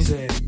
Said,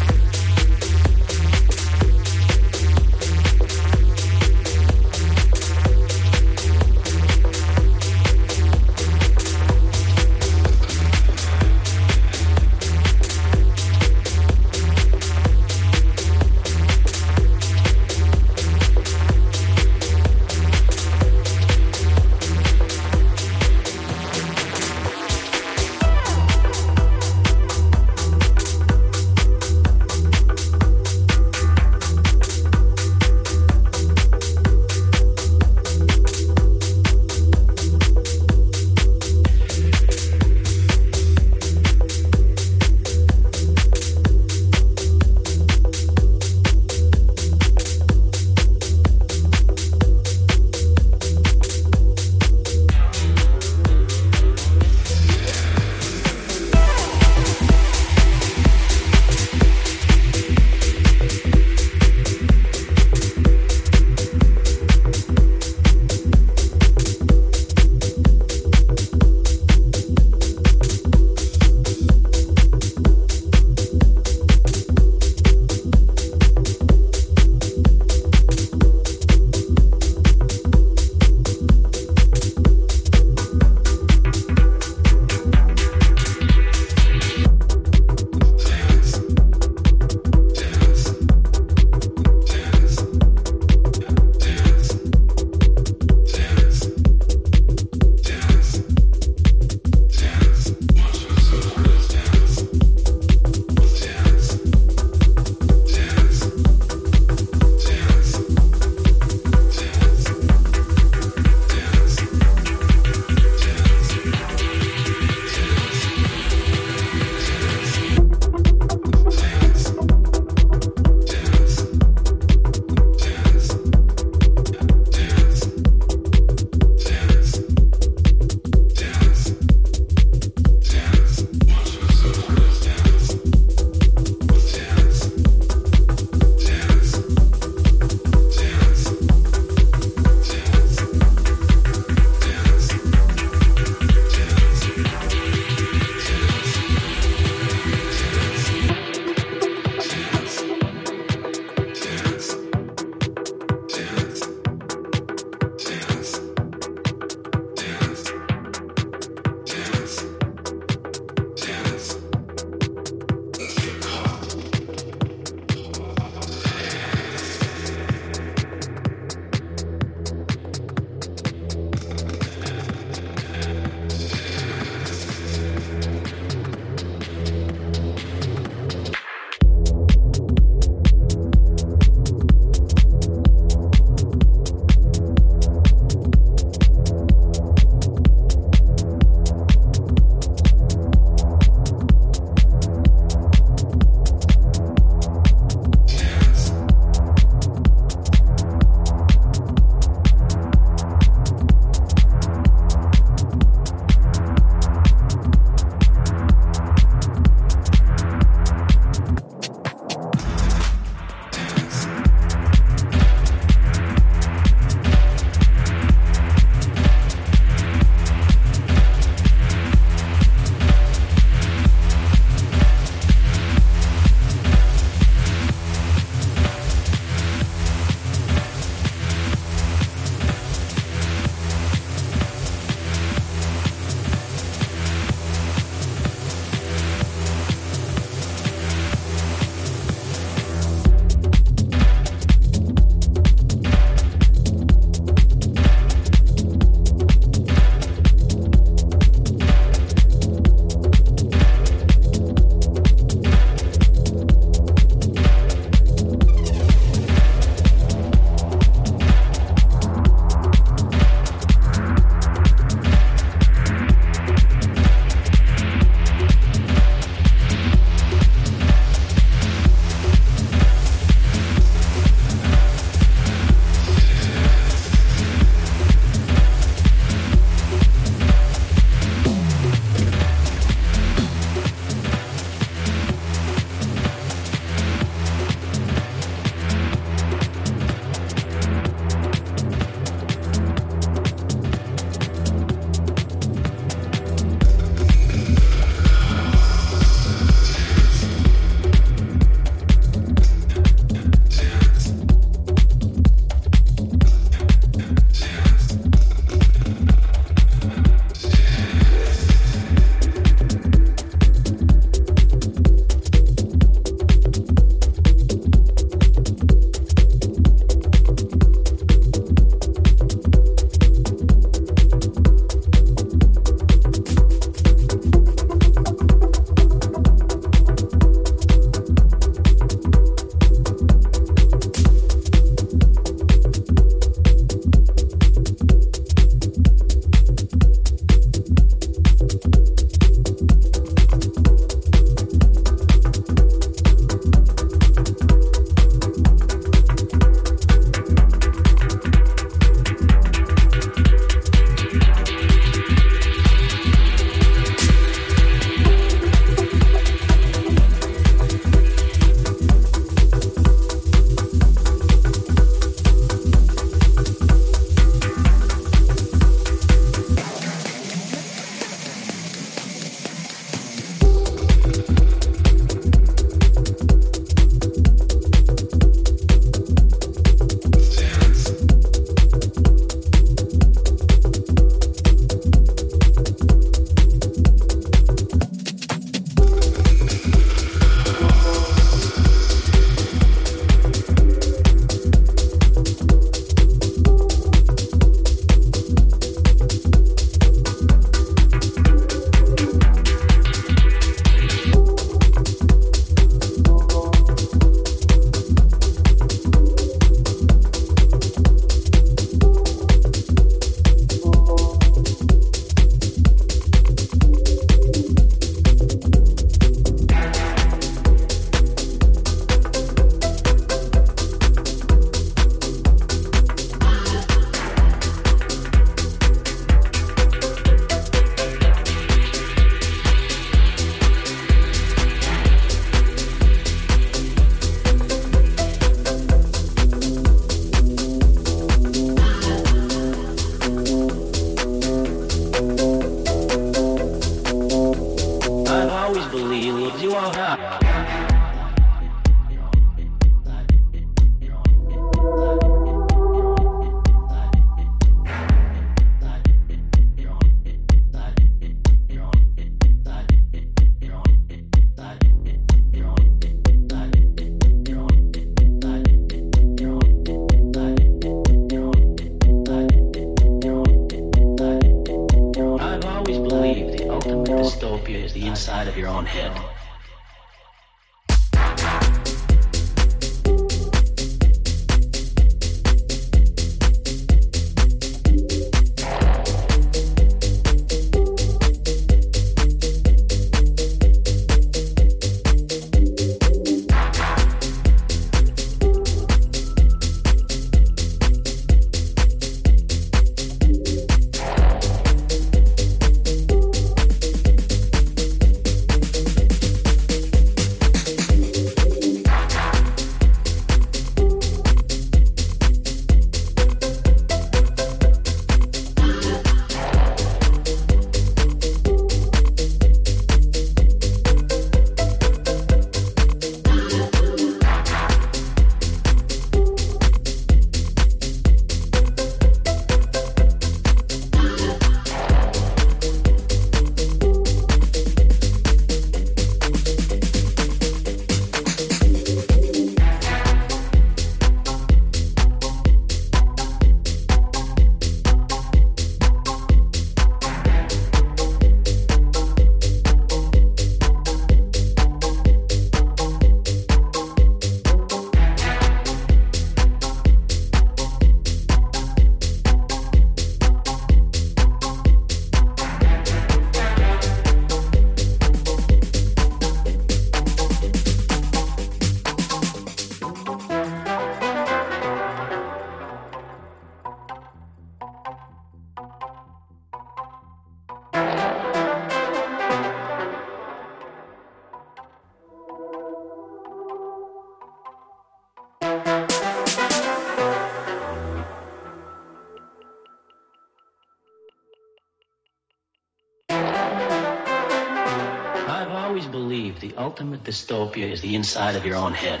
always believed the ultimate dystopia is the inside of your own head.